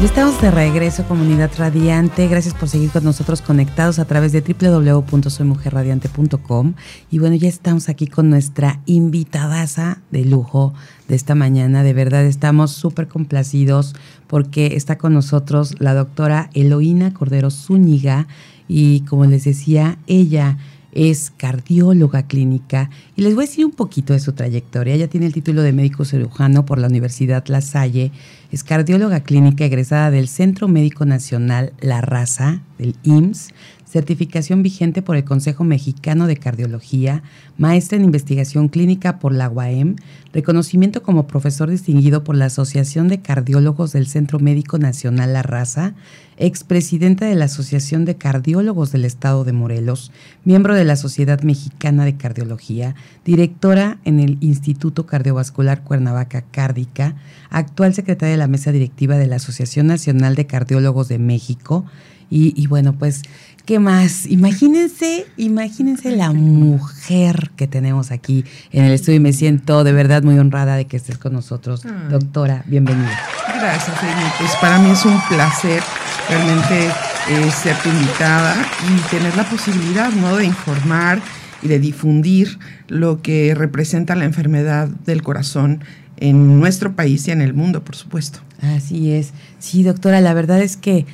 Ya estamos de regreso, comunidad radiante. Gracias por seguir con nosotros conectados a través de www.soymujerradiante.com. Y bueno, ya estamos aquí con nuestra invitadaza de lujo de esta mañana. De verdad, estamos súper complacidos porque está con nosotros la doctora Eloína Cordero Zúñiga. Y como les decía, ella es cardióloga clínica y les voy a decir un poquito de su trayectoria. Ella tiene el título de médico cirujano por la Universidad La Salle, es cardióloga clínica egresada del Centro Médico Nacional La Raza, del IMSS, certificación vigente por el Consejo Mexicano de Cardiología, maestra en investigación clínica por la UAM, reconocimiento como profesor distinguido por la Asociación de Cardiólogos del Centro Médico Nacional La Raza, expresidenta de la Asociación de Cardiólogos del Estado de Morelos, miembro de la Sociedad Mexicana de Cardiología, directora en el Instituto Cardiovascular Cuernavaca Cárdica, actual secretaria de la mesa directiva de la Asociación Nacional de Cardiólogos de México, y, y bueno, pues ¿Qué más? Imagínense, imagínense la mujer que tenemos aquí en el estudio y me siento de verdad muy honrada de que estés con nosotros. Doctora, bienvenida. Gracias, Pues para mí es un placer realmente eh, ser tu invitada y tener la posibilidad ¿no? de informar y de difundir lo que representa la enfermedad del corazón en nuestro país y en el mundo, por supuesto. Así es. Sí, doctora, la verdad es que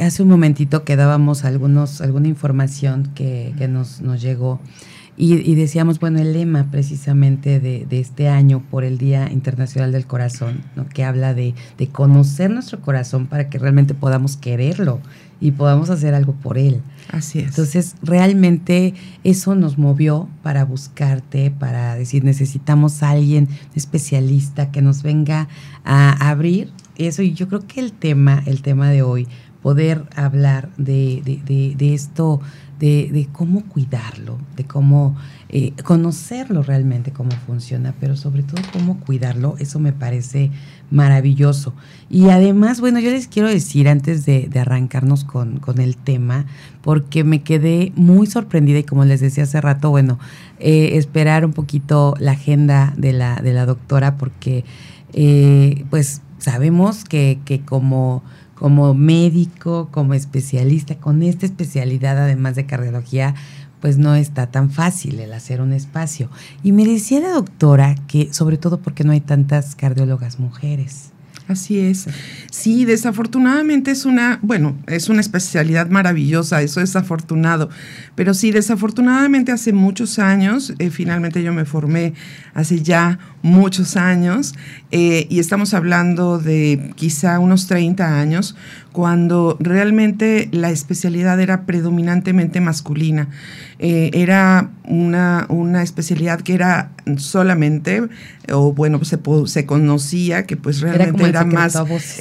hace un momentito que dábamos algunos, alguna información que, nos, nos llegó y, decíamos, bueno, el lema precisamente de, este año por el Día Internacional del Corazón, ¿no? que habla de, de, conocer nuestro corazón para que realmente podamos quererlo y podamos hacer algo por él. Así es. Entonces, realmente eso nos movió para buscarte, para decir, necesitamos a alguien especialista que nos venga a abrir eso. Y yo creo que el tema, el tema de hoy poder hablar de, de, esto, de, cómo cuidarlo, de cómo eh, conocerlo realmente, cómo funciona, pero sobre todo cómo cuidarlo, eso me parece maravilloso. Y además, bueno, yo les quiero decir antes de, arrancarnos con, el tema, porque me quedé muy sorprendida y como les decía hace rato, bueno, eh, esperar un poquito la agenda de la, de la doctora, porque eh, pues sabemos que, que como como médico, como especialista, con esta especialidad además de cardiología, pues no está tan fácil el hacer un espacio. Y me decía la doctora que sobre todo porque no hay tantas cardiólogas mujeres. Así es. Sí, desafortunadamente es una, bueno, es una especialidad maravillosa, eso es afortunado. Pero sí, desafortunadamente hace muchos años, eh, finalmente yo me formé hace ya muchos años, eh, y estamos hablando de quizá unos 30 años, cuando realmente la especialidad era predominantemente masculina. Eh, era una, una, especialidad que era solamente, o bueno, se, se conocía que pues realmente era, más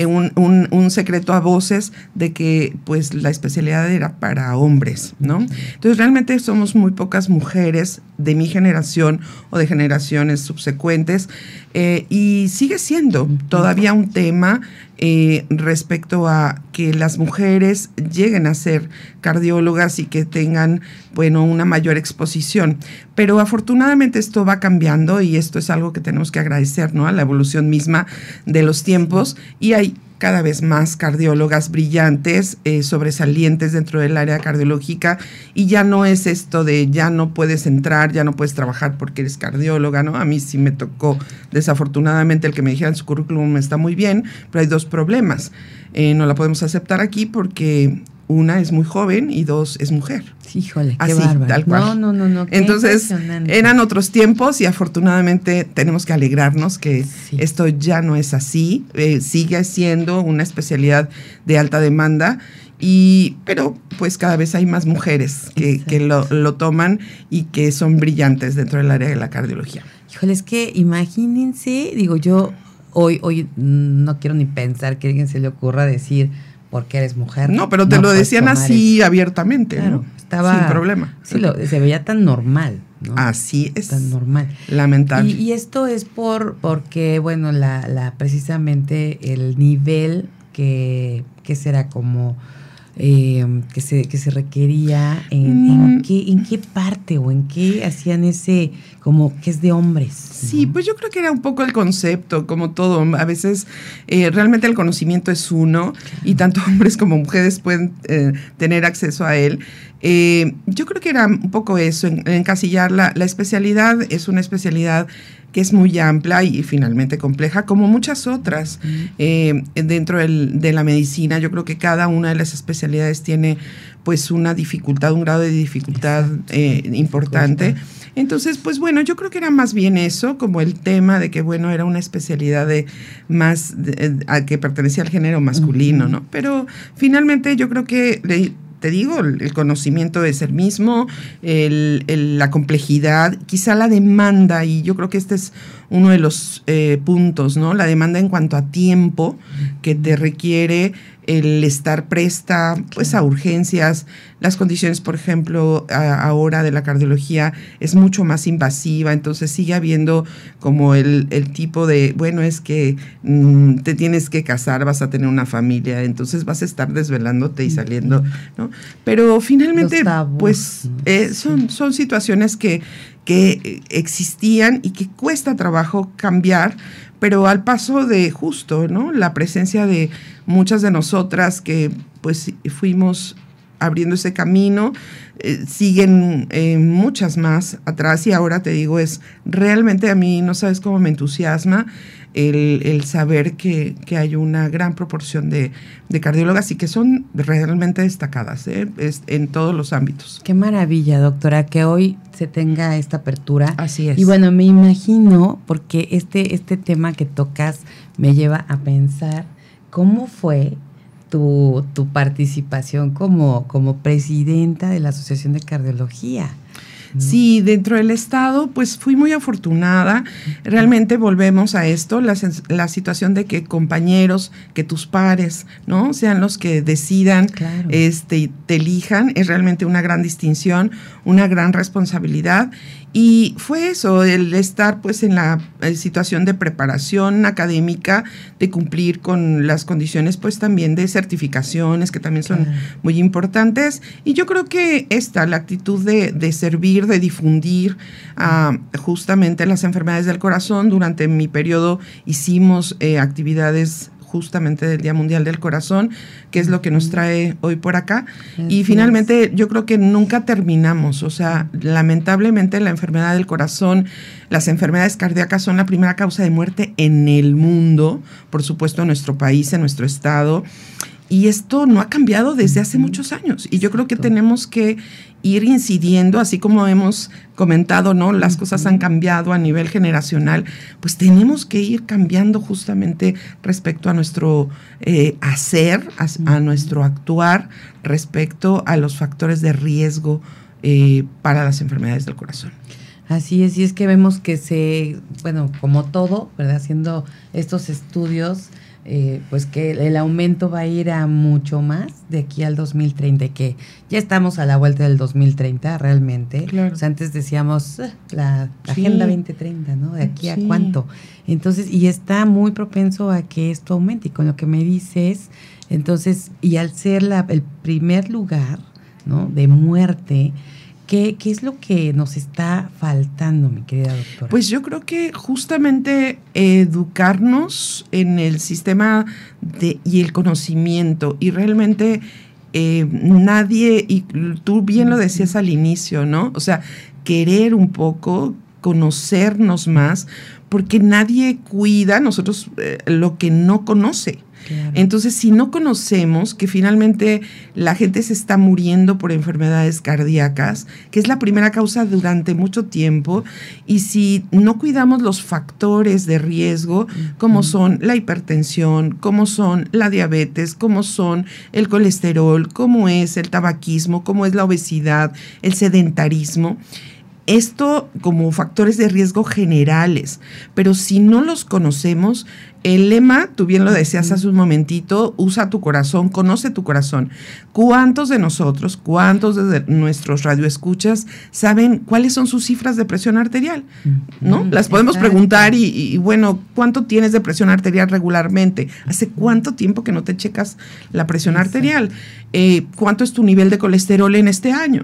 un, un, un, secreto a voces de que pues la especialidad era para hombres, ¿no? Entonces realmente somos muy pocas mujeres de mi generación o de generaciones subsecuentes eh, y sigue siendo todavía un tema eh, respecto a que las mujeres lleguen a ser cardiólogas y que tengan, bueno, una mayor exposición. Pero afortunadamente esto va cambiando y esto es algo que tenemos que agradecer, ¿no? A la evolución misma de los tiempos y hay cada vez más cardiólogas brillantes, eh, sobresalientes dentro del área cardiológica y ya no es esto de ya no puedes entrar, ya no puedes trabajar porque eres cardióloga, ¿no? A mí sí me tocó desafortunadamente el que me dijeran su currículum está muy bien, pero hay dos problemas. Eh, no la podemos aceptar aquí porque una es muy joven y dos es mujer. Híjole, qué Así, tal cual. No, no, no, no. Entonces, eran otros tiempos y afortunadamente tenemos que alegrarnos que esto ya no es así. Eh, sigue siendo una especialidad de alta demanda. Y, pero pues cada vez hay más mujeres que, que lo, lo, toman y que son brillantes dentro del área de la cardiología. Híjole, es que imagínense, digo yo, hoy, hoy no quiero ni pensar que a alguien se le ocurra decir porque eres mujer. No, pero te lo decían así abiertamente, claro, Estaba, sin problema. Sí, se veía tan normal. ¿no? Así es. Tan normal. Lamentable. Y, esto es por porque, bueno, la, la precisamente el nivel que, que será como eh, que, se, que se requería, en, mm. qué, en qué parte o en qué hacían ese, como que es de hombres. Sí, pues yo creo que era un poco el concepto, como todo. A veces eh, realmente el conocimiento es uno y tanto hombres como mujeres pueden eh, tener acceso a él. yo creo que era un poco eso, encasillar la, la especialidad, es una especialidad que es muy amplia y, finalmente compleja, como muchas otras eh, dentro de la medicina. Yo creo que cada una de las especialidades tiene pues una dificultad, un grado de dificultad eh, importante. Entonces, pues bueno, yo creo que era más bien eso, como el tema de que, bueno, era una especialidad de más, a que pertenecía al género masculino, ¿no? Pero finalmente yo creo que te digo, el conocimiento es el mismo, la complejidad, quizá la demanda, y yo creo que este es uno de los eh, puntos, ¿no? La demanda en cuanto a tiempo que te requiere el estar presta pues a urgencias, las condiciones, por ejemplo, ahora de la cardiología es mucho más invasiva, entonces sigue habiendo como el, tipo de, bueno, es que mm, te tienes que casar, vas a tener una familia, entonces vas a estar desvelándote y saliendo, ¿no? Pero finalmente, pues eh, son, son situaciones que, que existían y que cuesta trabajo cambiar, pero al paso de justo, ¿no? La presencia de muchas de nosotras que pues fuimos abriendo ese camino, eh, siguen eh, muchas más atrás y ahora te digo, es realmente a mí no sabes cómo me entusiasma el, saber que, hay una gran proporción de, cardiólogas y que son realmente destacadas ¿eh? en todos los ámbitos. Qué maravilla, doctora, que hoy se tenga esta apertura. Así es. Y bueno, me imagino, porque este, este tema que tocas me lleva a pensar cómo fue tu, tu participación como, como presidenta de la Asociación de Cardiología. Sí, dentro del Estado, pues fui muy afortunada. Realmente volvemos a esto, la, la situación de que compañeros, que tus pares, ¿no? Sean los que decidan, este, te elijan, es realmente una gran distinción, una gran responsabilidad. Y fue eso, el estar pues en la eh, situación de preparación académica, de cumplir con las condiciones pues también de certificaciones que también son muy importantes. Y yo creo que esta, la actitud de, servir, de difundir ah, justamente las enfermedades del corazón, durante mi periodo hicimos eh, actividades justamente del Día Mundial del Corazón, que es lo que nos trae hoy por acá. y finalmente yo creo que nunca terminamos, o sea, lamentablemente la enfermedad del corazón, las enfermedades cardíacas son la primera causa de muerte en el mundo, por supuesto en nuestro país, en nuestro estado. Y esto no ha cambiado desde hace muchos años. Y yo creo que tenemos que ir incidiendo, así como hemos comentado, ¿no? Las cosas han cambiado a nivel generacional, pues tenemos que ir cambiando justamente respecto a nuestro eh, hacer, a, nuestro actuar respecto a los factores de riesgo eh, para las enfermedades del corazón. Así es, y es que vemos que se, bueno, como todo, ¿verdad? Haciendo estos estudios, eh, pues que el aumento va a ir a mucho más de aquí al 2030, que ya estamos a la vuelta del 2030 realmente. Claro. O sea, antes decíamos ah, la, Agenda 2030, ¿no? De aquí a cuánto. Entonces, y está muy propenso a que esto aumente. Y con lo que me dices, entonces, y al ser la, el primer lugar, ¿no? De muerte, ¿Qué, es lo que nos está faltando, mi querida doctora? Pues yo creo que justamente educarnos en el sistema de, y el conocimiento y realmente eh, nadie, y tú bien lo decías al inicio, ¿no? O sea, querer un poco, conocernos más, porque nadie cuida nosotros eh, lo que no conoce. Entonces, si no conocemos que finalmente la gente se está muriendo por enfermedades cardíacas, que es la primera causa durante mucho tiempo, y si no cuidamos los factores de riesgo, como son la hipertensión, como son la diabetes, como son el colesterol, como es el tabaquismo, como es la obesidad, el sedentarismo, Esto como factores de riesgo generales, pero si no los conocemos, el lema, tú bien lo decías hace un momentito, usa tu corazón, conoce tu corazón. ¿Cuántos de nosotros, cuántos de nuestros radioescuchas saben cuáles son sus cifras de presión arterial? ¿No? Las podemos preguntar y, y, bueno, ¿cuánto tienes de presión arterial regularmente? ¿Hace cuánto tiempo que no te checas la presión arterial? Eh, ¿Cuánto es tu nivel de colesterol en este año?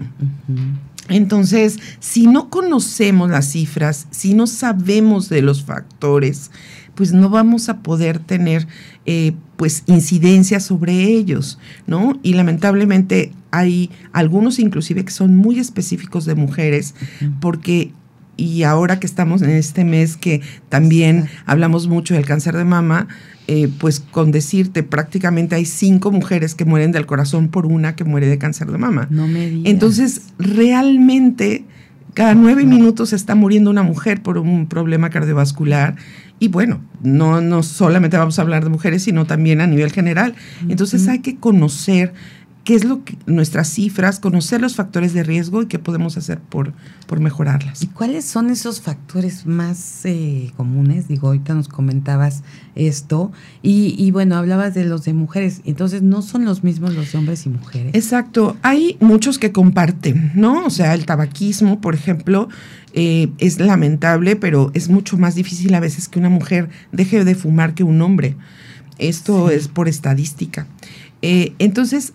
Entonces, si no conocemos las cifras, si no sabemos de los factores, pues no vamos a poder tener eh, pues incidencia sobre ellos, ¿no? Y lamentablemente hay algunos inclusive que son muy específicos de mujeres, porque y ahora que estamos en este mes que también hablamos mucho del cáncer de mama, eh, pues con decirte, prácticamente hay cinco mujeres que mueren del corazón por una que muere de cáncer de mama. No me digas. Entonces, realmente, cada nueve minutos está muriendo una mujer por un problema cardiovascular. Y bueno, no, no solamente vamos a hablar de mujeres, sino también a nivel general. Entonces hay que conocer qué es lo que nuestras cifras, conocer los factores de riesgo y qué podemos hacer por, por mejorarlas. ¿Y cuáles son esos factores más eh, comunes? Digo, ahorita nos comentabas esto y, y, bueno, hablabas de los de mujeres, entonces no son los mismos los de hombres y mujeres. Exacto, hay muchos que comparten, ¿no? O sea, el tabaquismo, por ejemplo, eh, es lamentable, pero es mucho más difícil a veces que una mujer deje de fumar que un hombre. Esto sí. es por estadística. Eh, entonces,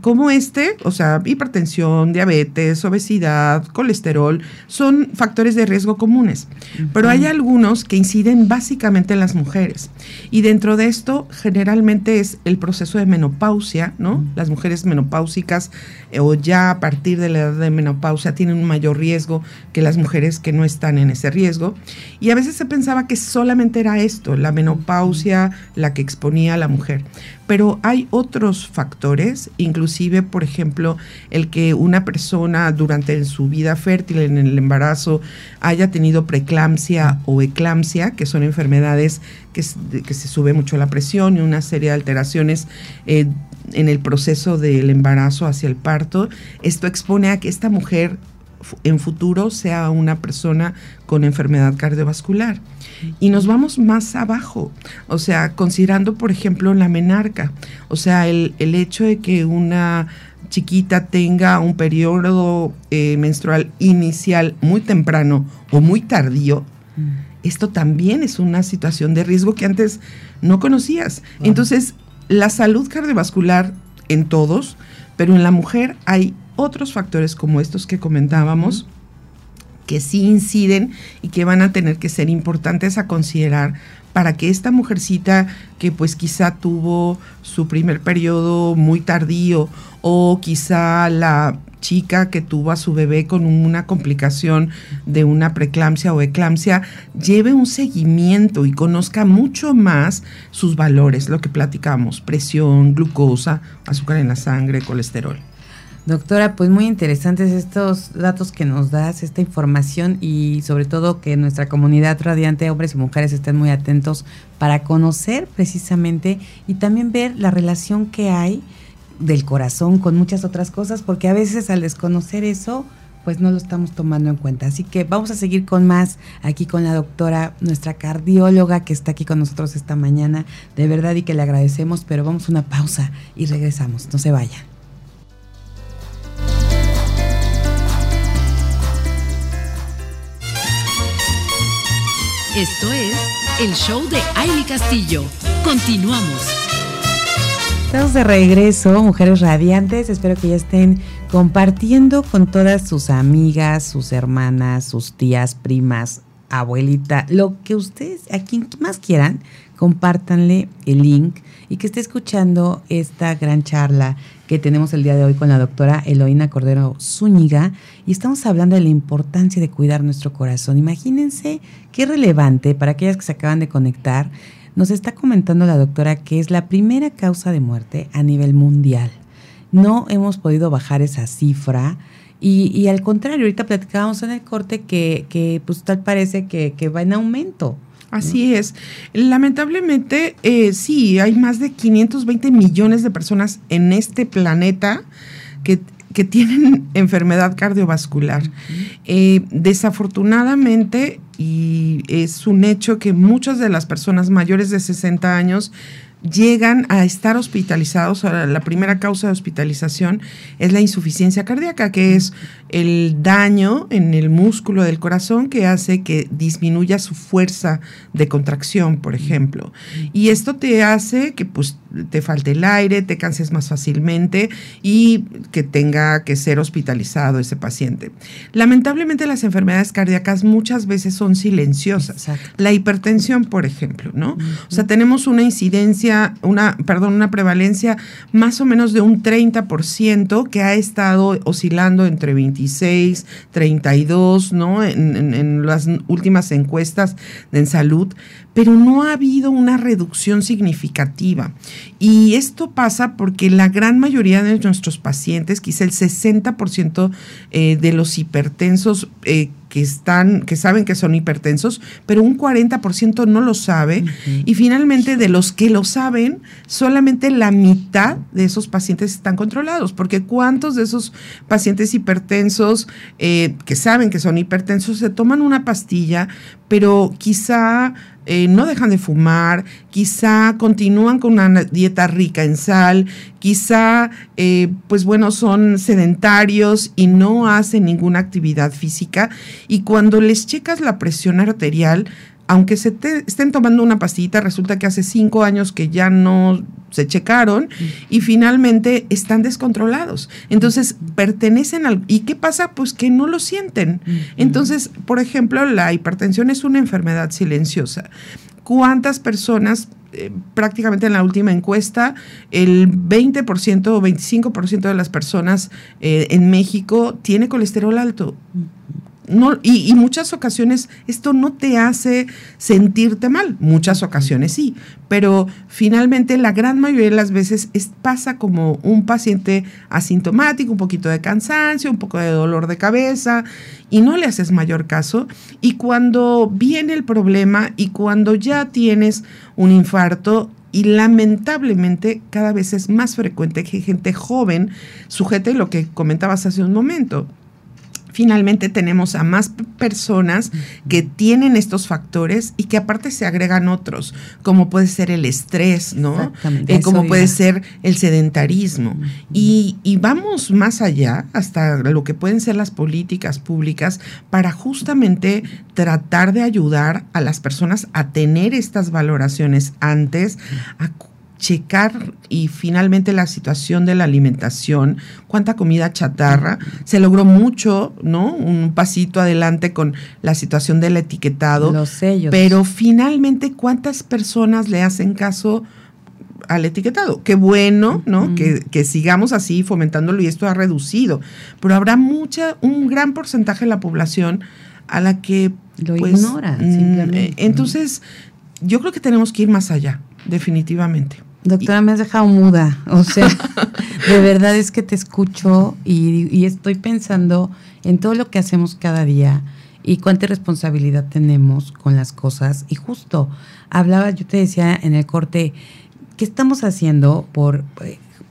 como este, o sea, hipertensión, diabetes, obesidad, colesterol, son factores de riesgo comunes. Uh -huh. Pero hay algunos que inciden básicamente en las mujeres. Y dentro de esto, generalmente es el proceso de menopausia, ¿no? Uh -huh. Las mujeres menopáusicas eh, o ya a partir de la edad de menopausia tienen un mayor riesgo que las mujeres que no están en ese riesgo. Y a veces se pensaba que solamente era esto, la menopausia, la que exponía a la mujer pero hay otros factores, inclusive, por ejemplo, el que una persona durante su vida fértil, en el embarazo, haya tenido preeclampsia o eclampsia, que son enfermedades que, que se sube mucho la presión y una serie de alteraciones eh, en el proceso del embarazo hacia el parto. Esto expone a que esta mujer en futuro sea una persona con enfermedad cardiovascular. Y nos vamos más abajo, o sea, considerando, por ejemplo, la menarca, o sea, el, el hecho de que una chiquita tenga un periodo eh, menstrual inicial muy temprano o muy tardío, mm. esto también es una situación de riesgo que antes no conocías. Wow. Entonces, la salud cardiovascular en todos, pero en la mujer hay otros factores como estos que comentábamos. Que sí inciden y que van a tener que ser importantes a considerar para que esta mujercita que pues quizá tuvo su primer periodo muy tardío o quizá la chica que tuvo a su bebé con una complicación de una preeclampsia o eclampsia lleve un seguimiento y conozca mucho más sus valores, lo que platicamos, presión, glucosa, azúcar en la sangre, colesterol. Doctora, pues muy interesantes estos datos que nos das, esta información y sobre todo que nuestra comunidad radiante, hombres y mujeres, estén muy atentos para conocer precisamente y también ver la relación que hay del corazón con muchas otras cosas, porque a veces al desconocer eso, pues no lo estamos tomando en cuenta. Así que vamos a seguir con más aquí con la doctora, nuestra cardióloga que está aquí con nosotros esta mañana, de verdad y que le agradecemos, pero vamos a una pausa y regresamos, no se vayan. Esto es el show de Aile Castillo. Continuamos. Estamos de regreso, mujeres radiantes. Espero que ya estén compartiendo con todas sus amigas, sus hermanas, sus tías, primas, abuelita, lo que ustedes, a quien más quieran, compártanle el link y que esté escuchando esta gran charla que tenemos el día de hoy con la doctora Eloína Cordero Zúñiga y estamos hablando de la importancia de cuidar nuestro corazón. Imagínense qué relevante para aquellas que se acaban de conectar. Nos está comentando la doctora que es la primera causa de muerte a nivel mundial. No hemos podido bajar esa cifra. Y, y al contrario, ahorita platicábamos en el corte que, que pues tal parece que, que va en aumento. Así es. Lamentablemente, eh, sí, hay más de 520 millones de personas en este planeta que que tienen enfermedad cardiovascular. Eh, desafortunadamente, y es un hecho que muchas de las personas mayores de 60 años llegan a estar hospitalizados. la primera causa de hospitalización es la insuficiencia cardíaca, que es el daño en el músculo del corazón que hace que disminuya su fuerza de contracción, por ejemplo. Y esto te hace que pues te falte el aire, te canses más fácilmente y que tenga que ser hospitalizado ese paciente. Lamentablemente las enfermedades cardíacas muchas veces son silenciosas. La hipertensión, por ejemplo, ¿no? O sea, tenemos una incidencia, una, perdón, una prevalencia más o menos de un 30% que ha estado oscilando entre 26, 32, ¿no? En, en las últimas encuestas en salud, pero no ha habido una reducción significativa. Y esto pasa porque la gran mayoría de nuestros pacientes, quizá el 60% eh, de los hipertensos eh, que están, que saben que son hipertensos, pero un 40% no lo sabe. Y finalmente, de los que lo saben, solamente la mitad de esos pacientes están controlados. Porque ¿cuántos de esos pacientes hipertensos eh, que saben que son hipertensos se toman una pastilla, pero quizá eh, no dejan de fumar, quizá continúan con una dieta rica en sal, quizá, eh, pues bueno, son sedentarios y no hacen ninguna actividad física. Y cuando les checas la presión arterial, aunque se estén tomando una pastillita, resulta que hace cinco años que ya no se checaron y finalmente están descontrolados. Entonces, pertenecen al... ¿Y qué pasa? Pues que no lo sienten. Entonces, por ejemplo, la hipertensión es una enfermedad silenciosa. ¿Cuántas personas eh, prácticamente en la última encuesta, el 20% o 25% de las personas eh, en México tiene colesterol alto no, y, muchas ocasiones esto no te hace sentirte mal, muchas ocasiones sí, pero finalmente la gran mayoría de las veces pasa como un paciente asintomático, un poquito de cansancio, un poco de dolor de cabeza y no le haces mayor caso. Y cuando viene el problema y cuando ya tienes un infarto, y lamentablemente cada vez es más frecuente que gente joven sujete lo que comentabas hace un momento, finalmente tenemos a más personas que tienen estos factores y que aparte se agregan otros, como puede ser el estrés, ¿no? Eh, como puede ser el sedentarismo. y, y, vamos más allá, hasta lo que pueden ser las políticas públicas, para justamente tratar de ayudar a las personas a tener estas valoraciones antes, a checar y finalmente la situación de la alimentación, cuánta comida chatarra, se logró mucho, ¿no? Un pasito adelante con la situación del etiquetado. Los sellos. Pero finalmente, ¿cuántas personas le hacen caso? al etiquetado. Qué bueno, ¿no? que, sigamos así fomentándolo y esto ha reducido. Pero habrá mucha, un gran porcentaje de la población a la que lo pues, ignora. Mm, simplemente. Entonces, yo creo que tenemos que ir más allá, definitivamente. Doctora, me has dejado muda. O sea, de verdad es que te escucho y, estoy pensando en todo lo que hacemos cada día y cuánta responsabilidad tenemos con las cosas. Y justo hablaba, yo te decía en el corte, ¿qué estamos haciendo por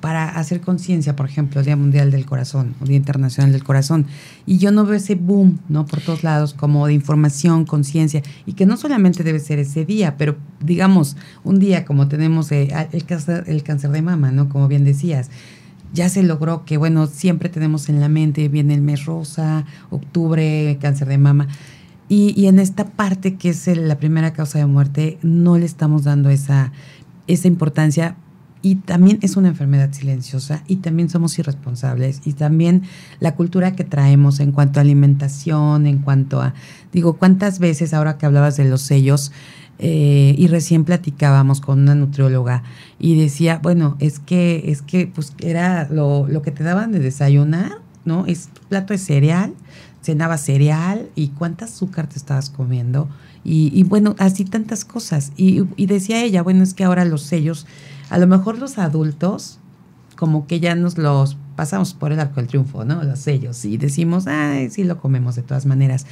para hacer conciencia, por ejemplo, Día Mundial del Corazón o Día Internacional del Corazón. Y yo no veo ese boom, ¿no? Por todos lados, como de información, conciencia, y que no solamente debe ser ese día, pero digamos, un día como tenemos eh, el, cáncer, el cáncer de mama, ¿no? Como bien decías. Ya se logró que, bueno, siempre tenemos en la mente, viene el mes rosa, octubre, cáncer de mama. Y, y en esta parte que es la primera causa de muerte, no le estamos dando esa, esa importancia y también es una enfermedad silenciosa y también somos irresponsables y también la cultura que traemos en cuanto a alimentación, en cuanto a, digo, cuántas veces ahora que hablabas de los sellos eh, y recién platicábamos con una nutrióloga y decía, bueno, es que, es que pues era lo, lo que te daban de desayunar, ¿no? Es plato de cereal, cenaba cereal y cuánta azúcar te estabas comiendo y, y bueno, así tantas cosas. Y, y decía ella, bueno, es que ahora los sellos a lo mejor los adultos, como que ya nos los pasamos por el arco del triunfo, ¿no? Los sellos, y decimos, ay, sí lo comemos de todas maneras.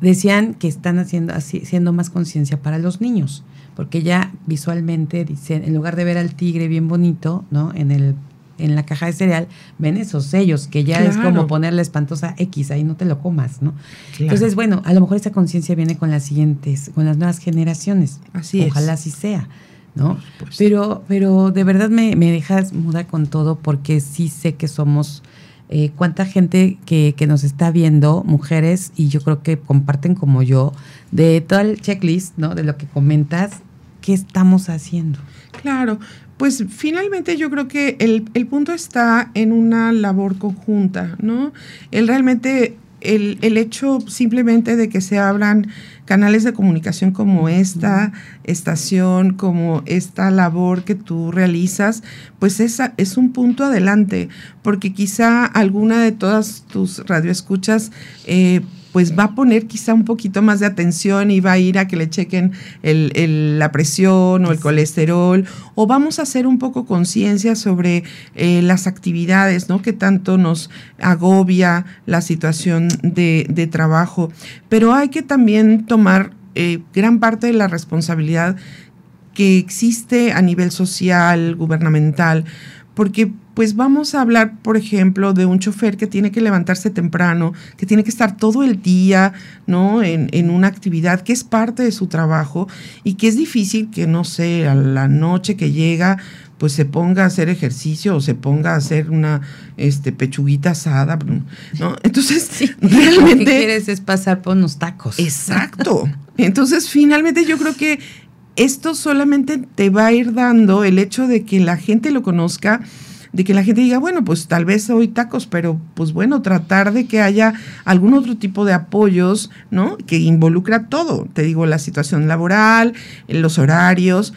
Decían que están haciendo, haciendo más conciencia para los niños, porque ya visualmente dicen, en lugar de ver al tigre bien bonito, ¿no? En el en la caja de cereal, ven esos sellos, que ya es como ponerle espantosa X, ahí no te lo comas, ¿no? Entonces, bueno, a lo mejor esa conciencia viene con las siguientes, con las nuevas generaciones. Así Ojalá así sea. ¿No? Pero, pero de verdad me, me, dejas muda con todo porque sí sé que somos eh, cuánta gente que, que, nos está viendo, mujeres, y yo creo que comparten como yo, de todo el checklist, ¿no? De lo que comentas, ¿qué estamos haciendo? Claro, pues finalmente yo creo que el, el punto está en una labor conjunta, ¿no? El realmente, el, el hecho simplemente de que se abran canales de comunicación como esta estación, como esta labor que tú realizas, pues esa es un punto adelante, porque quizá alguna de todas tus radioescuchas eh, pues va a poner quizá un poquito más de atención y va a ir a que le chequen la presión o el colesterol, o vamos a hacer un poco conciencia sobre eh, las actividades, ¿no? Que tanto nos agobia la situación de, trabajo. Pero hay que también tomar eh, gran parte de la responsabilidad que existe a nivel social, gubernamental, porque pues vamos a hablar, por ejemplo, de un chofer que tiene que levantarse temprano, que tiene que estar todo el día, ¿no? En, en, una actividad que es parte de su trabajo y que es difícil que, no sé, a la noche que llega, pues se ponga a hacer ejercicio o se ponga a hacer una este, pechuguita asada, ¿no? Entonces, realmente... Lo que quieres es pasar por unos tacos. Exacto. Entonces, finalmente yo creo que esto solamente te va a ir dando el hecho de que la gente lo conozca, de que la gente diga, bueno, pues tal vez hoy tacos, pero pues bueno, tratar de que haya algún otro tipo de apoyos, ¿no? Que involucra todo, te digo, la situación laboral, los horarios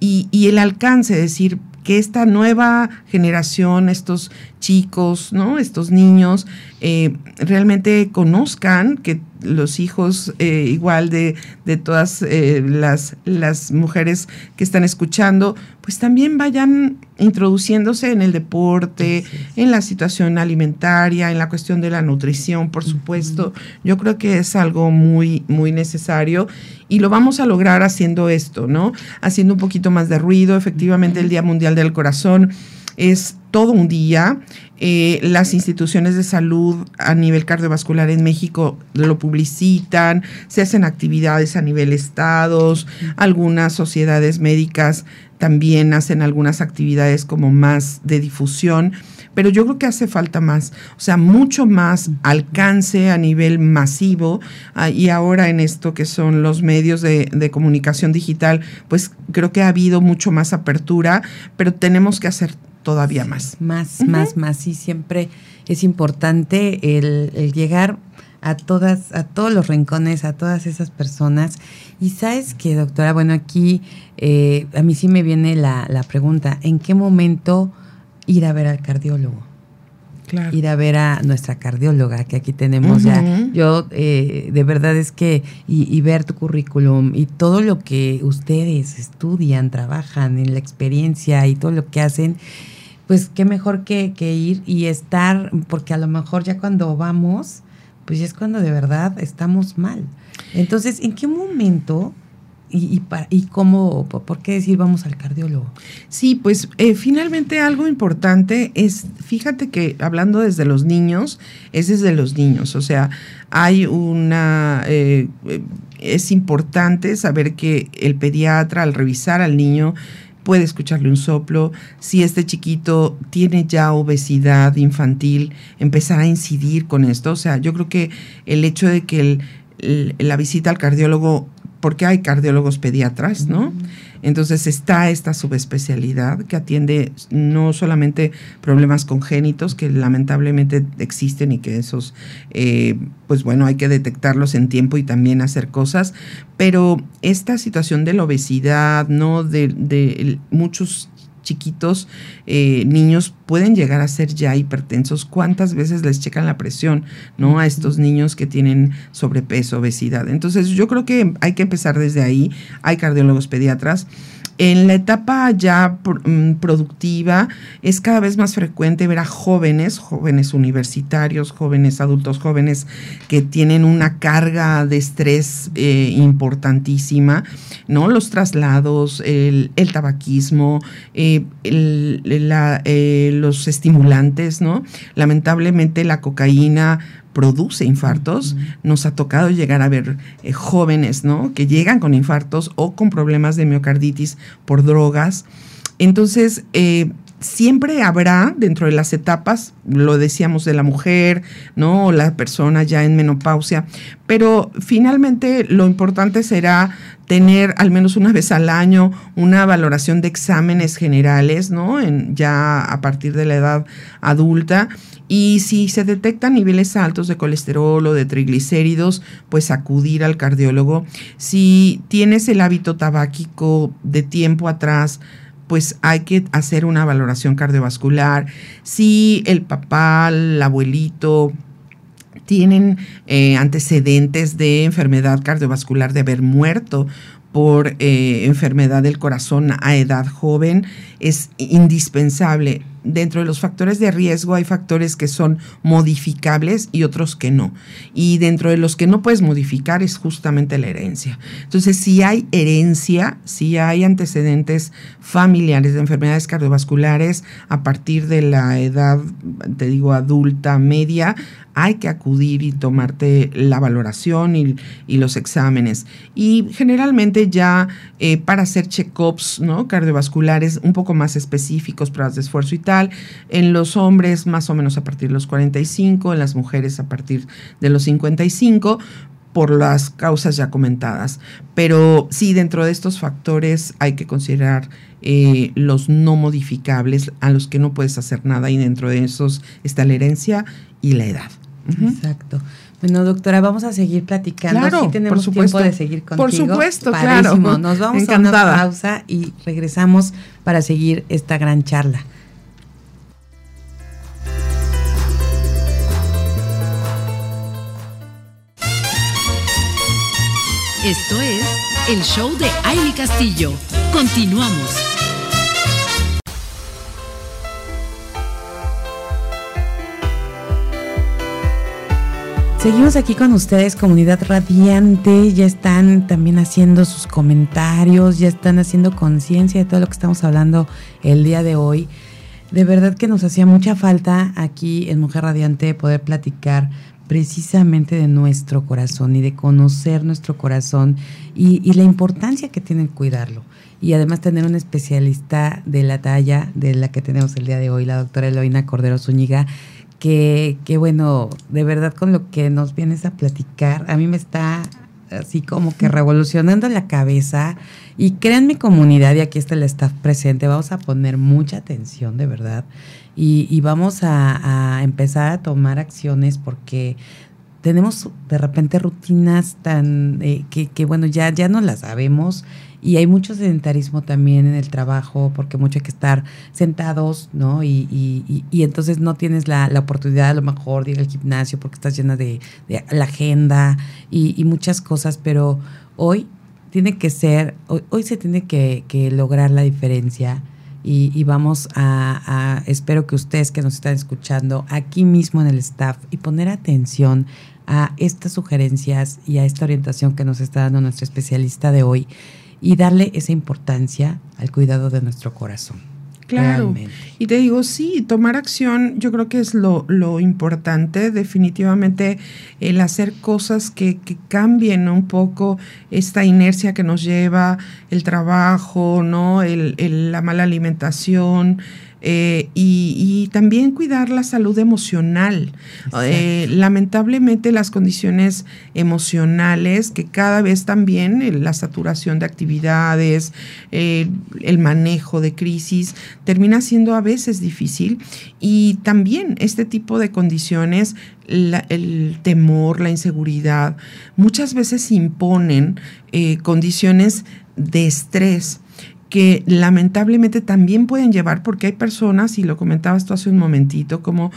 y, y el alcance, es decir, que esta nueva generación, estos chicos, ¿no? Estos niños eh, realmente conozcan que los hijos eh, igual de, de todas eh, las, las mujeres que están escuchando, pues también vayan introduciéndose en el deporte, en la situación alimentaria, en la cuestión de la nutrición, por supuesto. Yo creo que es algo muy, muy necesario y lo vamos a lograr haciendo esto, ¿no? Haciendo un poquito más de ruido. Efectivamente, el Día Mundial del Corazón es todo un día. Eh, las instituciones de salud a nivel cardiovascular en México lo publicitan, se hacen actividades a nivel estados, algunas sociedades médicas también hacen algunas actividades como más de difusión, pero yo creo que hace falta más, o sea, mucho más alcance a nivel masivo ah, y ahora en esto que son los medios de, de comunicación digital, pues creo que ha habido mucho más apertura, pero tenemos que hacer todavía más. Más, más, más. Y siempre es importante el, llegar a todas, a todos los rincones, a todas esas personas. Y sabes que, doctora, bueno, aquí eh, a mí sí me viene la, pregunta, ¿en qué momento ir a ver al cardiólogo? Claro. Ir a ver a nuestra cardióloga, que aquí tenemos ya. Yo, eh, de verdad es que, y, y, ver tu currículum y todo lo que ustedes estudian, trabajan en la experiencia y todo lo que hacen, pues qué mejor que, ir y estar, porque a lo mejor ya cuando vamos, pues ya es cuando de verdad estamos mal. Entonces, ¿en qué momento y, y, y cómo, por qué decir vamos al cardiólogo? Sí, pues eh, finalmente algo importante es, fíjate que hablando desde los niños, es desde los niños, o sea, hay una, eh, eh, es importante saber que el pediatra al revisar al niño, puede escucharle un soplo. Si este chiquito tiene ya obesidad infantil, empezar a incidir con esto. O sea, yo creo que el hecho de que la visita al cardiólogo, porque hay cardiólogos pediatras, ¿no? Entonces está esta subespecialidad que atiende no solamente problemas congénitos que lamentablemente existen y que esos, eh, pues bueno, hay que detectarlos en tiempo y también hacer cosas, pero esta situación de la obesidad, ¿no? De, de muchos chiquitos, eh, niños pueden llegar a ser ya hipertensos. ¿Cuántas veces les checan la presión, no? A estos niños que tienen sobrepeso, obesidad. Entonces, yo creo que hay que empezar desde ahí. Hay cardiólogos pediatras. En la etapa ya mm, productiva es cada vez más frecuente ver a jóvenes, jóvenes universitarios, jóvenes adultos, jóvenes que tienen una carga de estrés eh, importantísima, ¿no? Los traslados, el, tabaquismo, eh, eh, los estimulantes, ¿no? Lamentablemente la cocaína produce infartos. Nos ha tocado llegar a ver eh, jóvenes, ¿no? Que llegan con infartos o con problemas de miocarditis por drogas. Entonces, eh, siempre habrá dentro de las etapas, lo decíamos de la mujer, ¿no? O la persona ya en menopausia, pero finalmente lo importante será tener al menos una vez al año una valoración de exámenes generales, ¿no? En, ya a partir de la edad adulta y si se detectan niveles altos de colesterol o de triglicéridos, pues acudir al cardiólogo. Si tienes el hábito tabáquico de tiempo atrás, pues hay que hacer una valoración cardiovascular. Si el papá, el abuelito, tienen eh, antecedentes de enfermedad cardiovascular, de haber muerto por eh, enfermedad del corazón a edad joven, es indispensable dentro de los factores de riesgo hay factores que son modificables y otros que no. Y dentro de los que no puedes modificar es justamente la herencia. Entonces, si hay herencia, si hay antecedentes familiares de enfermedades cardiovasculares a partir de la edad, te digo, adulta, media, hay que acudir y tomarte la valoración y, los exámenes. Y generalmente ya eh, para hacer check-ups ¿no? cardiovasculares un poco más específicos, pruebas de esfuerzo y tal, en los hombres más o menos a partir de los 45, en las mujeres a partir de los 55, por las causas ya comentadas. Pero sí, dentro de estos factores hay que considerar eh, los no modificables a los que no puedes hacer nada y dentro de esos está la herencia y la edad. Exacto. Bueno, doctora, vamos a seguir platicando. Claro, tenemos tiempo de seguir contigo. Por supuesto, claro. Nos vamos a una pausa y regresamos para seguir esta gran charla. Esto es el show de Aile Castillo. Continuamos. Seguimos aquí con ustedes, comunidad radiante. Ya están también haciendo sus comentarios, ya están haciendo conciencia de todo lo que estamos hablando el día de hoy. De verdad que nos hacía mucha falta aquí en Mujer Radiante poder platicar precisamente de nuestro corazón y de conocer nuestro corazón y, la importancia que tiene cuidarlo. Y además tener un especialista de la talla de la que tenemos el día de hoy, la doctora Eloína Cordero Zúñiga, que, bueno, de verdad con lo que nos vienes a platicar, a mí me está así como que revolucionando la cabeza. Y créanme comunidad, y aquí está el staff presente, vamos a poner mucha atención, de verdad. Y, vamos a, empezar a tomar acciones porque tenemos de repente rutinas tan eh, que, que, bueno, ya, ya no las sabemos y hay mucho sedentarismo también en el trabajo, porque mucho hay que estar sentados, ¿no? Y, y, y entonces no tienes la, la, oportunidad a lo mejor de ir al gimnasio porque estás llena de, la agenda y, muchas cosas, pero hoy tiene que ser, hoy, se tiene que, que, lograr la diferencia. Y, y vamos a, a, espero que ustedes que nos están escuchando aquí mismo en el staff y poner atención a estas sugerencias y a esta orientación que nos está dando nuestro especialista de hoy y darle esa importancia al cuidado de nuestro corazón. Claro. Y te digo, sí, tomar acción yo creo que es lo, lo importante, definitivamente el hacer cosas que, que, cambien un poco esta inercia que nos lleva el trabajo, ¿no? El, el, la mala alimentación, eh, y, también cuidar la salud emocional. Eh, lamentablemente las condiciones emocionales, que cada vez también eh, la saturación de actividades, el manejo de crisis, termina siendo a veces difícil. Y también este tipo de condiciones el temor, la inseguridad, muchas veces imponen condiciones de estrés que lamentablemente también pueden llevar, porque hay personas, y lo comentabas tú hace un momentito, como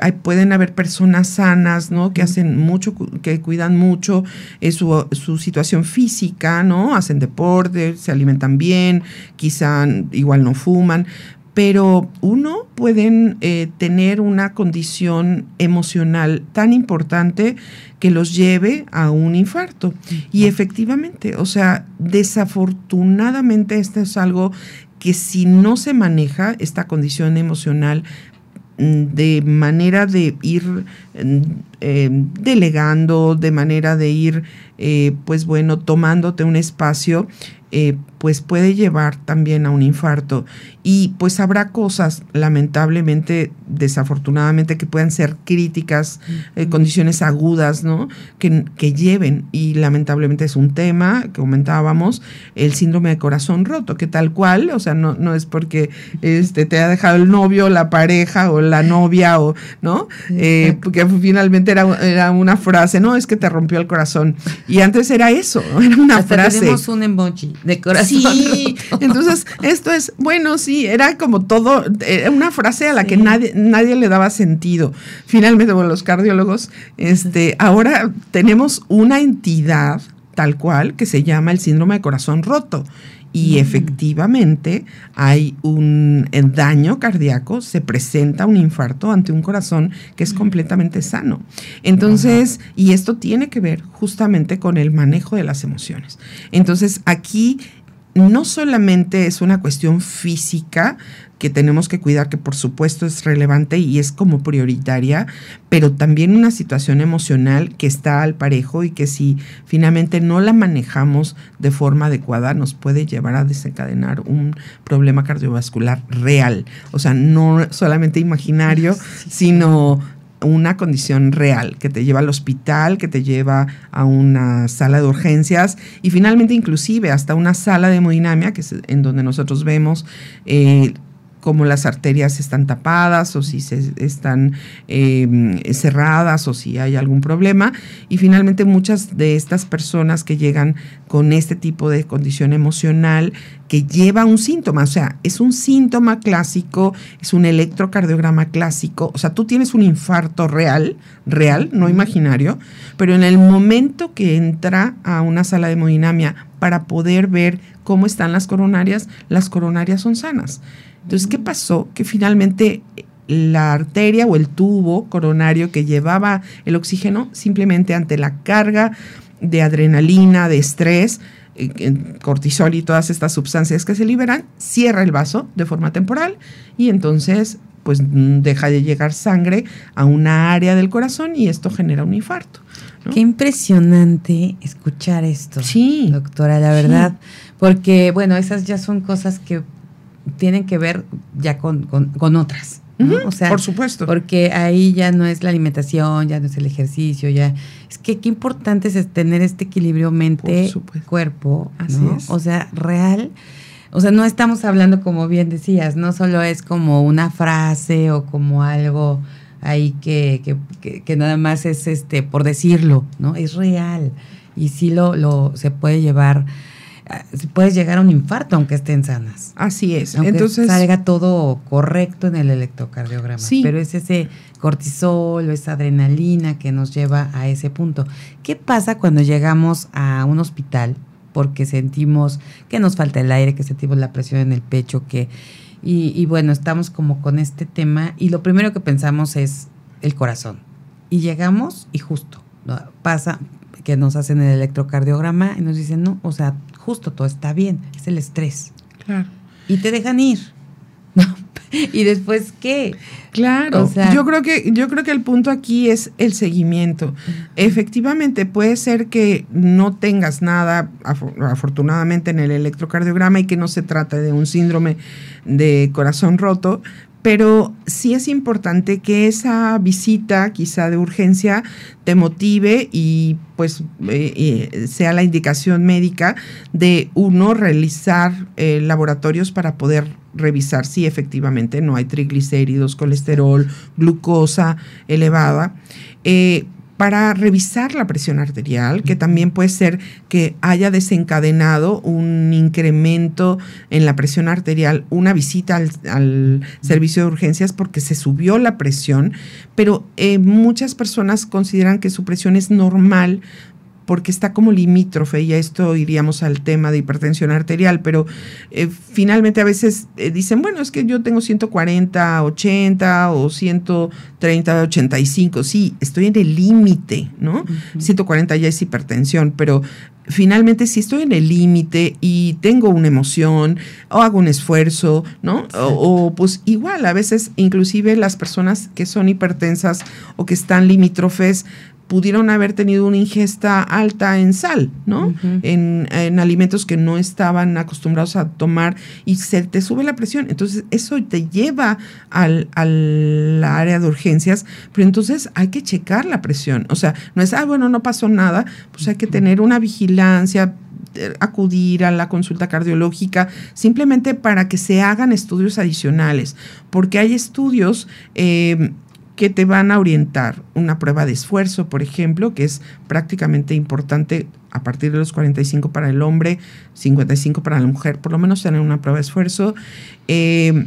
hay, pueden haber personas sanas, ¿no? Que hacen mucho, que cuidan mucho eh, su, su, situación física, ¿no? Hacen deporte, se alimentan bien, quizá igual no fuman, pero uno pueden eh, tener una condición emocional tan importante que los lleve a un infarto. Y efectivamente, o sea, desafortunadamente esto es algo que si no se maneja, esta condición emocional, mm, de manera de ir mm, eh, delegando, de manera de ir, eh, pues bueno, tomándote un espacio, eh, pues puede llevar también a un infarto. Y pues habrá cosas, lamentablemente, desafortunadamente, que puedan ser críticas, eh, condiciones agudas, ¿no? Que, que, lleven, y lamentablemente es un tema que comentábamos, el síndrome de corazón roto, que tal cual, o sea, no, no es porque este, te ha dejado el novio, la pareja o la novia, o, ¿no? Eh, porque finalmente era, era, una frase, no, es que te rompió el corazón. Y antes era eso, era una frase. Tenemos un emoji de corazón. Sí, entonces esto es, bueno, sí, era como todo, era una frase a la que nadie, nadie le daba sentido. Finalmente, bueno, los cardiólogos, este, ahora tenemos una entidad tal cual que se llama el síndrome de corazón roto y mm. efectivamente hay un daño cardíaco, se presenta un infarto ante un corazón que es mm. completamente sano. Entonces, y esto tiene que ver justamente con el manejo de las emociones. Entonces, aquí no solamente es una cuestión física que tenemos que cuidar, que por supuesto es relevante y es como prioritaria, pero también una situación emocional que está al parejo y que si finalmente no la manejamos de forma adecuada nos puede llevar a desencadenar un problema cardiovascular real. O sea, no solamente imaginario, sino una condición real que te lleva al hospital, que te lleva a una sala de urgencias y finalmente inclusive hasta una sala de hemodinamia, que es en donde nosotros vemos eh, cómo las arterias están tapadas o si se están em, cerradas o si hay algún problema. Y finalmente muchas de estas personas que llegan con este tipo de condición emocional que lleva un síntoma, o sea, es un síntoma clásico, es un electrocardiograma clásico, o sea, tú tienes un infarto real, real, no imaginario, pero en el momento que entra a una sala de hemodinamia para poder ver cómo están las coronarias, las coronarias son sanas. Entonces, ¿qué pasó? Que finalmente eh, la arteria o el tubo coronario que llevaba el oxígeno, simplemente ante la carga de adrenalina, de estrés, eh, cortisol y todas estas sustancias que se liberan, cierra el vaso de forma temporal y entonces pues deja de llegar sangre a una área del corazón y esto genera un infarto. Qué impresionante escuchar esto, sí, doctora, la verdad, porque bueno, esas ya son cosas que tienen que ver ya con, otras. o sea, por supuesto. Porque ahí ya no es la alimentación, ya no es el ejercicio, ya. Es que qué importante es tener este equilibrio mente-cuerpo. Así es. O sea, real. O sea, no estamos hablando, como bien decías, no solo es como una frase o como algo ahí que, que, que, nada más es este por decirlo, ¿no? Es real. Y sí lo, lo se puede llevar puedes llegar a un infarto aunque estén sanas. Así es. Aunque Entonces salga todo correcto en el electrocardiograma. Sí. Pero es ese cortisol o esa adrenalina que nos lleva a ese punto. ¿Qué pasa cuando llegamos a un hospital porque sentimos que nos falta el aire, que sentimos la presión en el pecho, que y, y bueno estamos como con este tema y lo primero que pensamos es el corazón y llegamos y justo pasa que nos hacen el electrocardiograma y nos dicen, no, o sea, justo todo está bien, es el estrés. Claro. Y te dejan ir. ¿Y después qué? Claro, yo creo que yo creo que el punto aquí es el seguimiento. Efectivamente, puede ser que no tengas nada afortunadamente en el electrocardiograma y que no se trate de un síndrome de corazón roto, pero sí es importante que esa visita quizá de urgencia te motive y pues eh, eh, sea la indicación médica de uno realizar eh, laboratorios para poder revisar si efectivamente no hay triglicéridos, colesterol, glucosa elevada para revisar la presión arterial, que también puede ser que haya desencadenado un incremento en la presión arterial, una visita al, servicio de urgencias porque se subió la presión, pero eh, muchas personas consideran que su presión es normal porque está como limítrofe, y a esto iríamos al tema de hipertensión arterial, pero eh, finalmente a veces eh, dicen, bueno, es que yo tengo 140, 80 o 130, 85, sí, estoy en el límite, ¿no? 140 ya es hipertensión, pero finalmente si estoy en el límite y tengo una emoción o hago un esfuerzo, ¿no? O, o, pues igual, a veces inclusive las personas que son hipertensas o que están limítrofes, pudieron haber tenido una ingesta alta en sal, ¿no? en, alimentos que no estaban acostumbrados a tomar y se te sube la presión. Entonces, eso te lleva al, área de urgencias, pero entonces hay que checar la presión. O sea, no es, ah, bueno, no pasó nada, pues hay que tener una vigilancia, eh, acudir a la consulta cardiológica simplemente para que se hagan estudios adicionales, porque hay estudios eh, que te van a orientar. Una prueba de esfuerzo, por ejemplo, que es prácticamente importante a partir de los 45 para el hombre, 55 para la mujer, por lo menos tener una prueba de esfuerzo. Eh,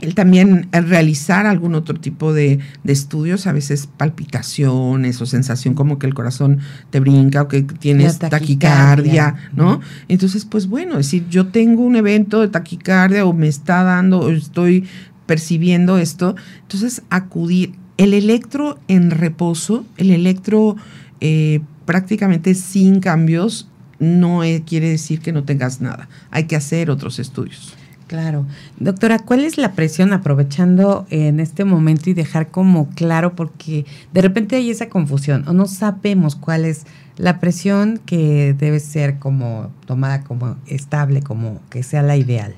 el también realizar algún otro tipo de, estudios, a veces palpitaciones o sensación como que el corazón te brinca o que tienes taquicardia, ¿no? Entonces, pues bueno, es decir, yo tengo un evento de taquicardia o me está dando, o estoy percibiendo esto. Entonces, acudir. El electro en reposo, el electro eh, prácticamente sin cambios, no quiere decir que no tengas nada. Hay que hacer otros estudios. Claro. Doctora, ¿cuál es la presión aprovechando en este momento y dejar como claro, porque de repente hay esa confusión o no sabemos cuál es la presión que debe ser como tomada como estable, como que sea la ideal?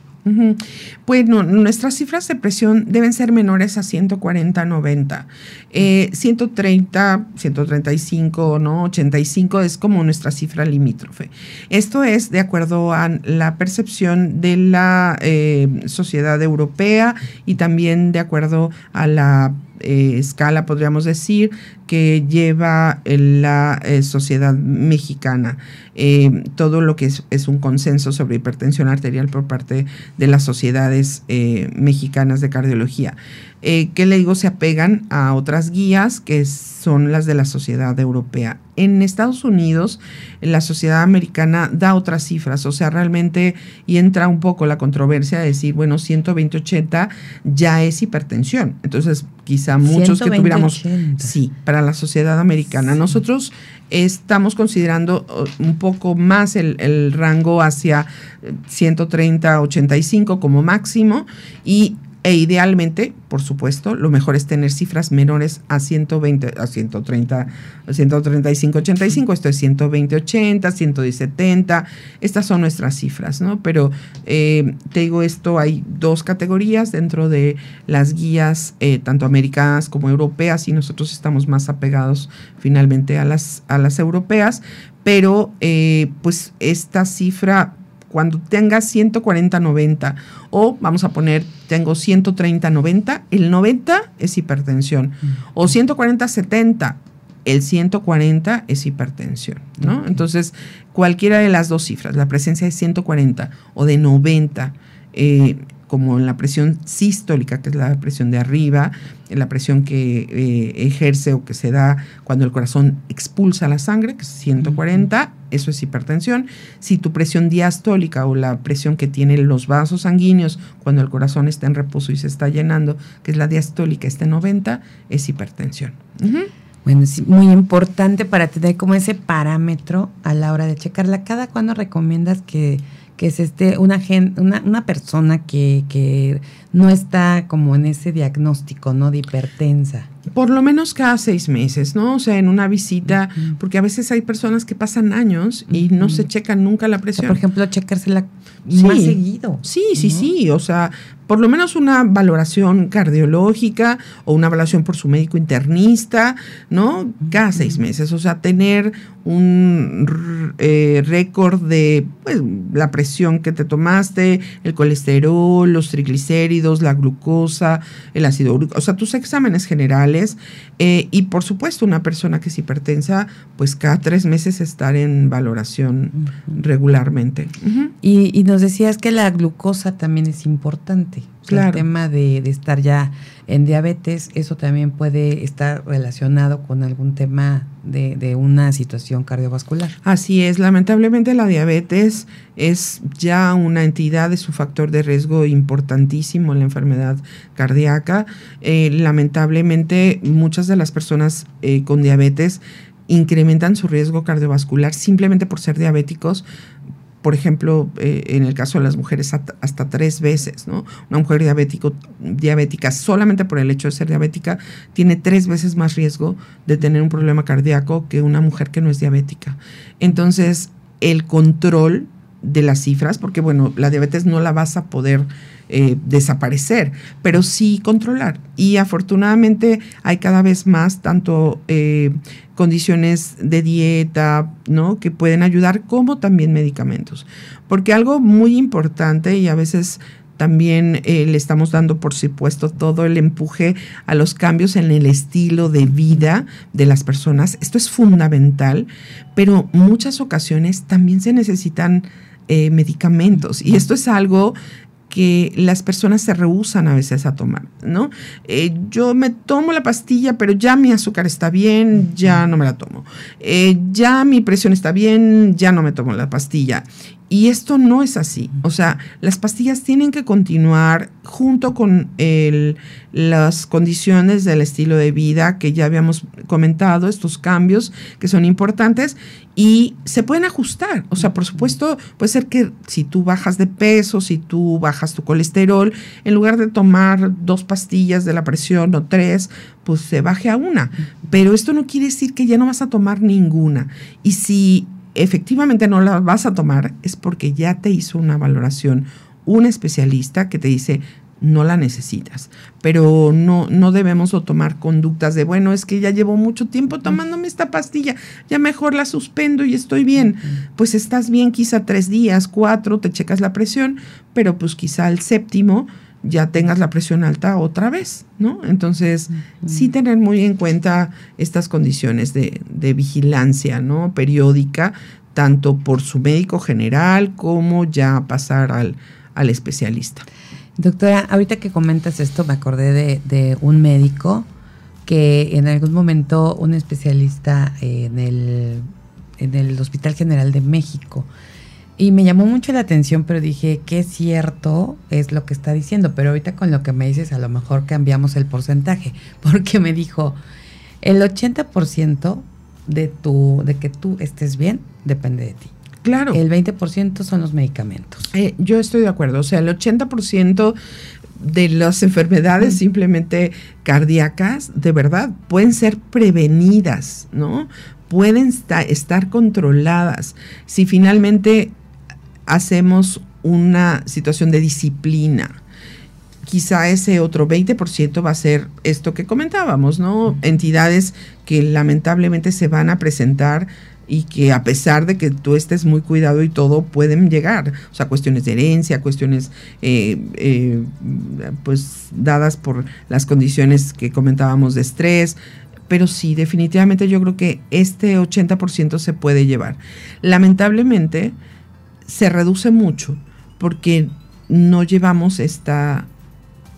Bueno, nuestras cifras de presión deben ser menores a 140, 90. 130, 135, ¿no? 85 es como nuestra cifra limítrofe. Esto es de acuerdo a la percepción de la eh, sociedad europea y también de acuerdo a la eh, escala, podríamos decir, que lleva la eh, sociedad mexicana. Eh, todo lo que es, un consenso sobre hipertensión arterial por parte de las sociedades mexicanas de cardiología. ¿Qué le digo? Se apegan a otras guías que son las de la sociedad europea. En Estados Unidos, la sociedad americana da otras cifras, o sea, realmente, y entra un poco la controversia de decir, bueno, 120-80 ya es hipertensión. Entonces, quizá muchos que tuviéramos, sí, para la sociedad americana. Nosotros estamos considerando un poco más el, el rango hacia 130-85 como máximo y e idealmente, por supuesto, lo mejor es tener cifras menores a 120, a 130, a 135, 85. Esto es 120, 80, 110, 70. Estas son nuestras cifras, ¿no? Pero eh, te digo esto, hay dos categorías dentro de las guías, eh, tanto americanas como europeas, y nosotros estamos más apegados finalmente a las, a las europeas. Pero, eh, pues, esta cifra cuando tengas 140-90 o vamos a poner, tengo 130-90, el 90 es hipertensión. O 140-70, el 140 es hipertensión, ¿no? Entonces, cualquiera de las dos cifras, la presencia de 140 o de 90, eh, como en la presión sistólica, que es la presión de arriba, la presión que eh, ejerce o que se da cuando el corazón expulsa la sangre, que es 140, eso es hipertensión. Si tu presión diastólica o la presión que tienen los vasos sanguíneos cuando el corazón está en reposo y se está llenando, que es la diastólica, este 90, es hipertensión. Bueno, es muy importante para tener como ese parámetro a la hora de checarla. ¿Cada cuándo recomiendas que que es este, una, una, una persona que, que, no está como en ese diagnóstico, ¿no? De hipertensa. Por lo menos cada seis meses, ¿no? O sea, en una visita, porque a veces hay personas que pasan años y no se checan nunca la presión. por ejemplo, checársela más seguido. Sí, sí, sí. O sea, por lo menos una valoración cardiológica o una evaluación por su médico internista, ¿no? Cada seis meses, o sea, tener un eh, récord de pues, la presión que te tomaste, el colesterol, los triglicéridos, la glucosa, el ácido úrico, o sea, tus exámenes generales eh, y por supuesto una persona que es hipertensa, pues cada tres meses estar en valoración regularmente. y, y, nos decías que la glucosa también es importante. Claro. El tema de, de estar ya en diabetes, eso también puede estar relacionado con algún tema de, de, una situación cardiovascular. Así es, lamentablemente la diabetes es ya una entidad, de su factor de riesgo importantísimo en la enfermedad cardíaca. Eh, lamentablemente muchas de las personas eh, con diabetes incrementan su riesgo cardiovascular simplemente por ser diabéticos por ejemplo, eh, en el caso de las mujeres, hasta, tres veces, ¿no? Una mujer diabético, diabética, solamente por el hecho de ser diabética, tiene tres veces más riesgo de tener un problema cardíaco que una mujer que no es diabética. Entonces, el control de las cifras, porque bueno, la diabetes no la vas a poder eh, desaparecer, pero sí controlar. Y afortunadamente hay cada vez más tanto eh, condiciones de dieta, ¿no? Que pueden ayudar, como también medicamentos. Porque algo muy importante y a veces también eh, le estamos dando, por supuesto, todo el empuje a los cambios en el estilo de vida de las personas. Esto es fundamental, pero muchas ocasiones también se necesitan medicamentos. Y esto es algo que las personas se rehusan a veces a tomar, ¿no? Eh, yo me tomo la pastilla, pero ya mi azúcar está bien, ya no me la tomo. Eh, ya mi presión está bien, ya no me tomo la pastilla. Y esto no es así. O sea, las pastillas tienen que continuar junto con las condiciones del estilo de vida que ya habíamos comentado, estos cambios que son importantes y se pueden ajustar. O sea, por supuesto, puede ser que si tú bajas de peso, si tú bajas tu colesterol, en lugar de tomar dos pastillas de la presión o tres, pues se baje a una. Pero esto no quiere decir que ya no vas a tomar ninguna. Y si efectivamente no la vas a tomar es porque ya te hizo una valoración un especialista que te dice no la necesitas, pero no, no debemos tomar conductas de, bueno, es que ya llevo mucho tiempo tomándome esta pastilla, ya mejor la suspendo y estoy bien. Pues estás bien quizá tres días, cuatro, te checas la presión, pero pues quizá el séptimo ya tengas la presión alta otra vez, ¿no? Entonces, sí tener muy en cuenta estas condiciones de, de, vigilancia, ¿no? Periódica, tanto por su médico general como ya pasar al, al especialista. Doctora, ahorita que comentas esto, me acordé de, de un médico que en algún momento un especialista en el, en el Hospital General de México y me llamó mucho la atención, pero dije, qué cierto es lo que está diciendo. Pero ahorita con lo que me dices, a lo mejor cambiamos el porcentaje. Porque me dijo, el 80% de, tu, de que tú estés bien depende de ti. Claro. El 20% son los medicamentos. Eh, yo estoy de acuerdo. O sea, el 80% de las enfermedades simplemente cardíacas, de verdad, pueden ser prevenidas, ¿no? Pueden estar controladas. Si finalmente hacemos una situación de disciplina. Quizá ese otro 20% va a ser esto que comentábamos, ¿no? Entidades que lamentablemente se van a presentar y que a pesar de que tú estés muy cuidado y todo, pueden llegar. O sea, cuestiones de herencia, cuestiones eh, eh, pues dadas por las condiciones que comentábamos de estrés. Pero sí, definitivamente yo creo que este 80% se puede llevar. Lamentablemente, se reduce mucho porque no llevamos esta,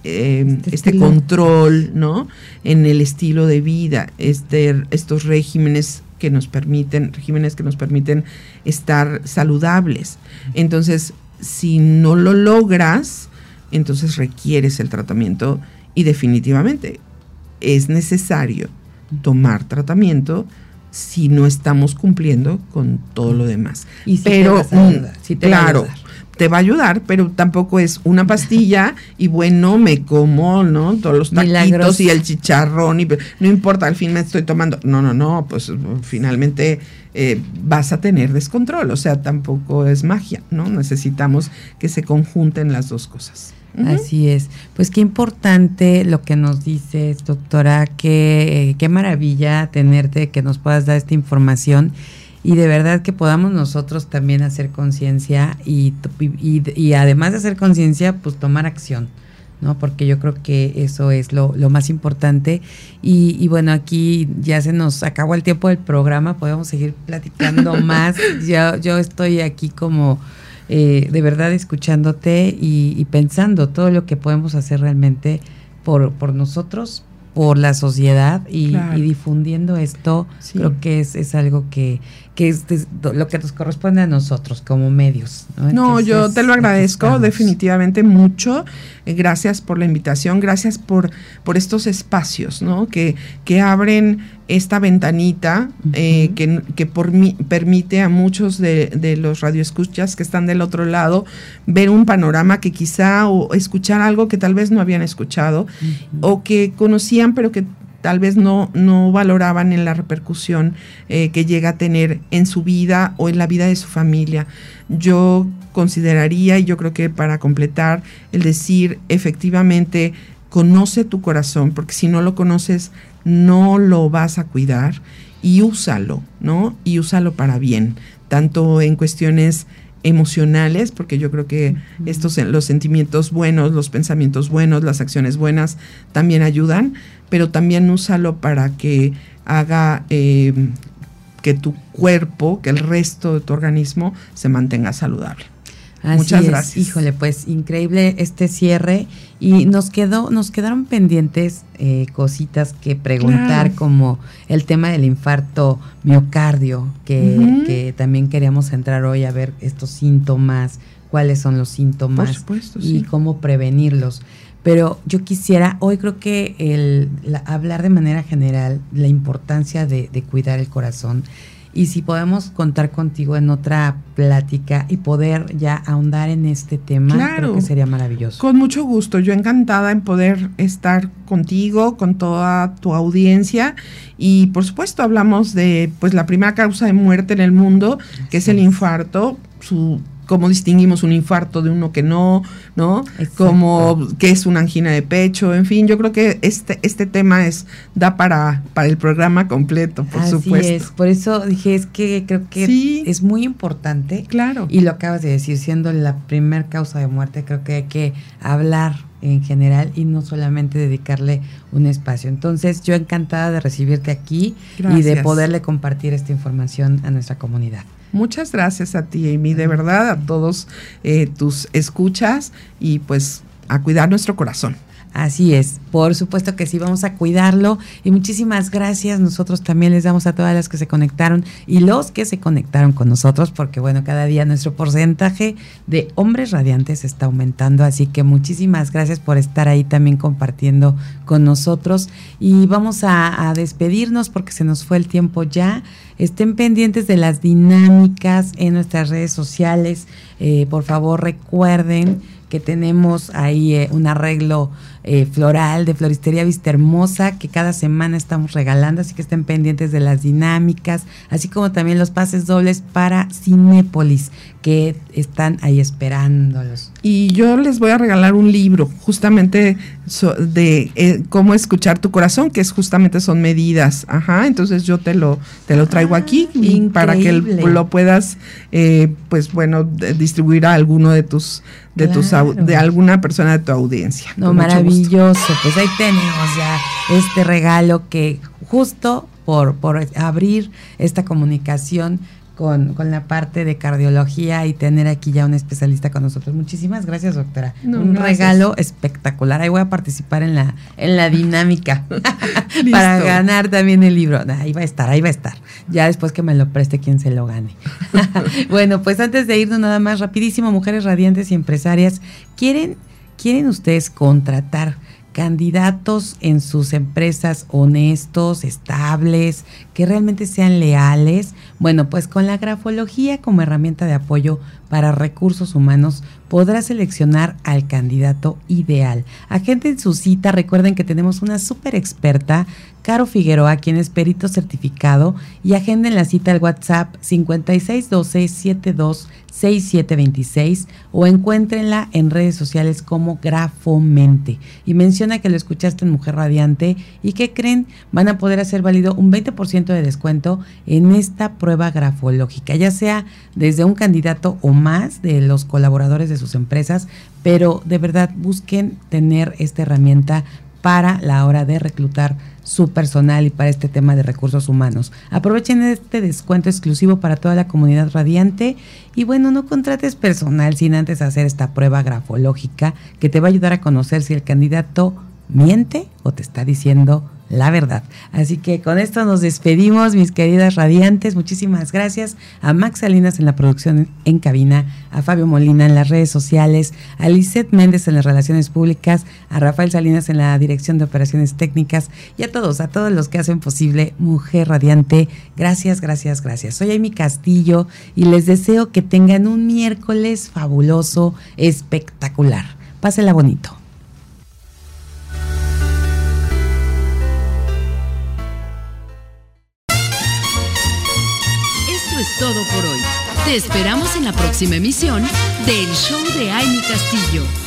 eh, este, este control ¿no? en el estilo de vida, este, estos regímenes que nos permiten, regímenes que nos permiten estar saludables. Entonces, si no lo logras, entonces requieres el tratamiento y definitivamente es necesario tomar tratamiento si no estamos cumpliendo con todo lo demás. Y pero, mm, claro, te va a ayudar, pero tampoco es una pastilla y bueno, me como, ¿no? Todos los taquitos y el chicharrón y no importa, al fin me estoy tomando. No, no, no, pues finalmente eh, vas a tener descontrol, o sea, tampoco es magia, ¿no? Necesitamos que se conjunten las dos cosas. Así es. Pues qué importante lo que nos dices, doctora, qué, eh, qué maravilla tenerte, que nos puedas dar esta información y de verdad que podamos nosotros también hacer conciencia y, y, además de hacer conciencia, pues tomar acción. ¿no? Porque yo creo que eso es lo, lo más importante. Y, y, bueno, aquí ya se nos acabó el tiempo del programa, podemos seguir platicando más. Yo, yo estoy aquí como eh, de verdad escuchándote y, pensando todo lo que podemos hacer realmente por, por nosotros, por la sociedad y, difundiendo esto, creo que es, es algo que, que es lo que nos corresponde a nosotros como medios. No, yo te lo agradezco definitivamente mucho. Eh, gracias por la invitación, gracias por, por estos espacios, ¿no? Que, que abren esta ventanita eh, que, que por mí, permite a muchos de, de, los radioescuchas que están del otro lado ver un panorama que quizá o escuchar algo que tal vez no habían escuchado o que conocían pero que tal vez no, no valoraban en la repercusión eh, que llega a tener en su vida o en la vida de su familia. Yo consideraría, y yo creo que para completar, el decir efectivamente, conoce tu corazón, porque si no lo conoces, no lo vas a cuidar y úsalo, ¿no? Y úsalo para bien, tanto en cuestiones emocionales, porque yo creo que estos los sentimientos buenos, los pensamientos buenos, las acciones buenas también ayudan, pero también úsalo para que haga eh, que tu cuerpo, que el resto de tu organismo se mantenga saludable. Muchas gracias. Híjole, pues increíble este cierre. Y nos quedó, nos quedaron pendientes eh, cositas que preguntar como el tema del infarto miocardio, que, que, también queríamos entrar hoy a ver estos síntomas, cuáles son los síntomas y cómo prevenirlos. Pero yo quisiera, hoy creo que el, hablar de manera general la importancia de, cuidar el corazón y si podemos contar contigo en otra plática y poder ya ahondar en este tema, creo que sería maravilloso. Con mucho gusto, yo encantada en poder estar contigo, con toda tu audiencia. Y por supuesto hablamos de pues la primera causa de muerte en el mundo, que es el infarto, su cómo distinguimos un infarto de uno que no, ¿no? Como qué es una angina de pecho, en fin, yo creo que este este tema es da para para el programa completo, por supuesto. Es. Por eso dije, es que creo que es muy importante. Claro. Y lo acabas de decir, siendo la primer causa de muerte, creo que hay que hablar en general y no solamente dedicarle un espacio. Entonces, yo encantada de recibirte aquí y de poderle compartir esta información a nuestra comunidad. Muchas gracias a ti, Amy, de verdad, a todos eh, tus escuchas y pues a cuidar nuestro corazón. Así es, por supuesto que sí, vamos a cuidarlo y muchísimas gracias. Nosotros también les damos a todas las que se conectaron y los que se conectaron con nosotros, porque bueno, cada día nuestro porcentaje de hombres radiantes está aumentando, así que muchísimas gracias por estar ahí también compartiendo con nosotros y vamos a, despedirnos porque se nos fue el tiempo ya. Estén pendientes de las dinámicas en nuestras redes sociales. Eh, por favor, recuerden que tenemos ahí eh, un arreglo eh, floral de Floristería Vista Hermosa que cada semana estamos regalando, así que estén pendientes de las dinámicas, así como también los pases dobles para Cinépolis que están ahí esperándolos. Y yo les voy a regalar un libro justamente de eh, cómo escuchar tu corazón, que es justamente son medidas, ajá, entonces yo te lo te lo traigo aquí ah, para que lo puedas pues bueno distribuir a alguno de tus de tus de alguna persona de tu audiencia. No, maravilloso. Pues ahí tenemos ya este regalo que justo por, por abrir esta comunicación con, con, la parte de cardiología y tener aquí ya un especialista con nosotros. Muchísimas gracias, doctora. un regalo espectacular. Ahí voy a participar en la, en la dinámica para ganar también el libro. Ahí va a estar, ahí va a estar. Ya después que me lo preste quien se lo gane. bueno, pues antes de irnos nada más rapidísimo, mujeres radiantes y empresarias, ¿quieren, quieren ustedes contratar candidatos en sus empresas honestos, estables, que realmente sean leales. Bueno, pues con la grafología como herramienta de apoyo para recursos humanos podrá seleccionar al candidato ideal. Agenden su cita, recuerden que tenemos una súper experta, Caro Figueroa, quien es perito certificado, y agenden la cita al WhatsApp 5612-726726 o encuéntrenla en redes sociales como Grafomente. Y menciona que lo escuchaste en Mujer Radiante y que creen van a poder hacer válido un 20% de descuento en esta prueba grafológica, ya sea desde un candidato o más de los colaboradores de sus empresas, pero de verdad busquen tener esta herramienta para la hora de reclutar su personal y para este tema de recursos humanos. Aprovechen este descuento exclusivo para toda la comunidad radiante y bueno, no contrates personal sin antes hacer esta prueba grafológica que te va a ayudar a conocer si el candidato miente o te está diciendo la verdad. Así que con esto nos despedimos, mis queridas radiantes. Muchísimas gracias a Max Salinas en la producción en cabina, a Fabio Molina en las redes sociales, a Lisette Méndez en las relaciones públicas, a Rafael Salinas en la dirección de operaciones técnicas y a todos, a todos los que hacen posible Mujer Radiante. Gracias, gracias, gracias. Soy Amy Castillo y les deseo que tengan un miércoles fabuloso, espectacular. Pásela bonito. Todo por hoy. Te esperamos en la próxima emisión del Show de Amy Castillo.